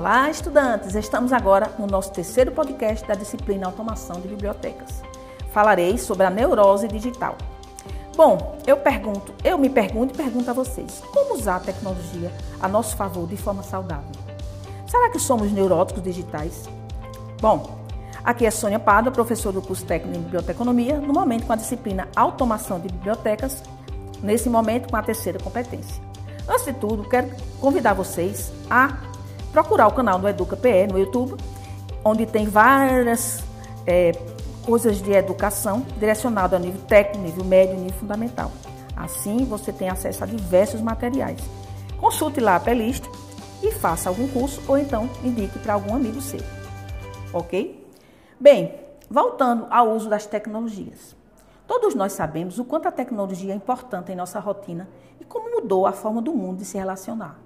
Olá, estudantes! Estamos agora no nosso terceiro podcast da disciplina Automação de Bibliotecas. Falarei sobre a neurose digital. Bom, eu pergunto, eu me pergunto e pergunto a vocês: como usar a tecnologia a nosso favor de forma saudável? Será que somos neuróticos digitais? Bom, aqui é Sônia Pardo, professora do curso técnico em Biblioteconomia, no momento com a disciplina Automação de Bibliotecas, nesse momento com a terceira competência. Antes de tudo, quero convidar vocês a procurar o canal do Educa PE no YouTube, onde tem várias é, coisas de educação direcionado a nível técnico, nível médio e nível fundamental. Assim, você tem acesso a diversos materiais. Consulte lá a playlist e faça algum curso ou então indique para algum amigo seu. Ok? Bem, voltando ao uso das tecnologias. Todos nós sabemos o quanto a tecnologia é importante em nossa rotina e como mudou a forma do mundo de se relacionar.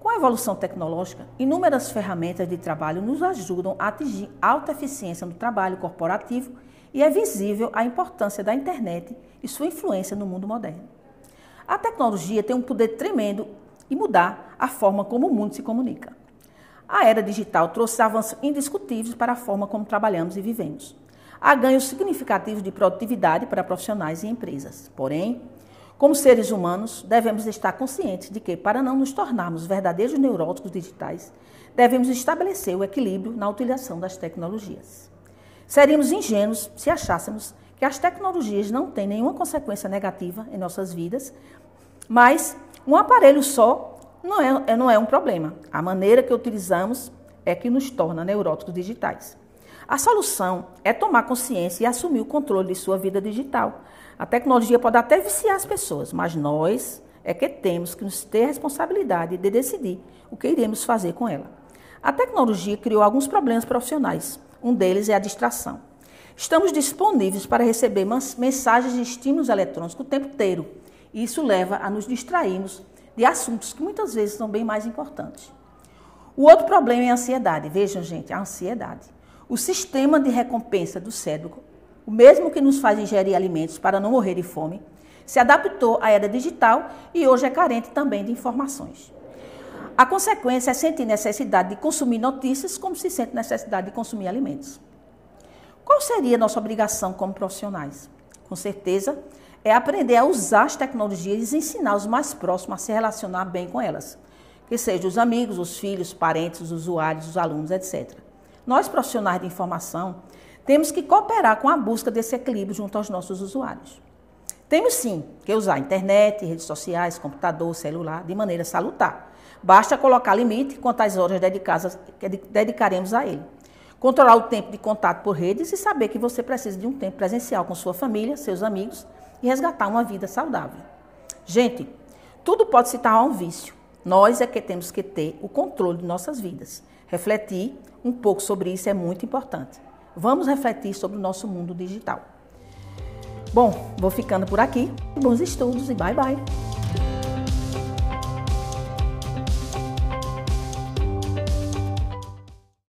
Com a evolução tecnológica, inúmeras ferramentas de trabalho nos ajudam a atingir alta eficiência no trabalho corporativo e é visível a importância da internet e sua influência no mundo moderno. A tecnologia tem um poder tremendo em mudar a forma como o mundo se comunica. A era digital trouxe avanços indiscutíveis para a forma como trabalhamos e vivemos. Há ganhos significativos de produtividade para profissionais e empresas. Porém, como seres humanos, devemos estar conscientes de que, para não nos tornarmos verdadeiros neuróticos digitais, devemos estabelecer o equilíbrio na utilização das tecnologias. Seríamos ingênuos se achássemos que as tecnologias não têm nenhuma consequência negativa em nossas vidas, mas um aparelho só não é, não é um problema. A maneira que utilizamos é que nos torna neuróticos digitais. A solução é tomar consciência e assumir o controle de sua vida digital, a tecnologia pode até viciar as pessoas, mas nós é que temos que nos ter a responsabilidade de decidir o que iremos fazer com ela. A tecnologia criou alguns problemas profissionais. Um deles é a distração. Estamos disponíveis para receber mensagens de estímulos eletrônicos o tempo inteiro. E isso leva a nos distrairmos de assuntos que muitas vezes são bem mais importantes. O outro problema é a ansiedade. Vejam, gente, a ansiedade. O sistema de recompensa do cérebro o mesmo que nos faz ingerir alimentos para não morrer de fome, se adaptou à era digital e hoje é carente também de informações. A consequência é sentir necessidade de consumir notícias como se sente necessidade de consumir alimentos. Qual seria nossa obrigação como profissionais? Com certeza, é aprender a usar as tecnologias e ensinar os mais próximos a se relacionar bem com elas, que sejam os amigos, os filhos, parentes, os usuários, os alunos, etc. Nós, profissionais de informação, temos que cooperar com a busca desse equilíbrio junto aos nossos usuários. Temos sim que usar internet, redes sociais, computador, celular de maneira salutar. Basta colocar limite quanto às horas dedicadas, dedicaremos a ele. Controlar o tempo de contato por redes e saber que você precisa de um tempo presencial com sua família, seus amigos e resgatar uma vida saudável. Gente, tudo pode se tornar um vício. Nós é que temos que ter o controle de nossas vidas. Refletir um pouco sobre isso é muito importante. Vamos refletir sobre o nosso mundo digital. Bom, vou ficando por aqui. Bons estudos e bye bye.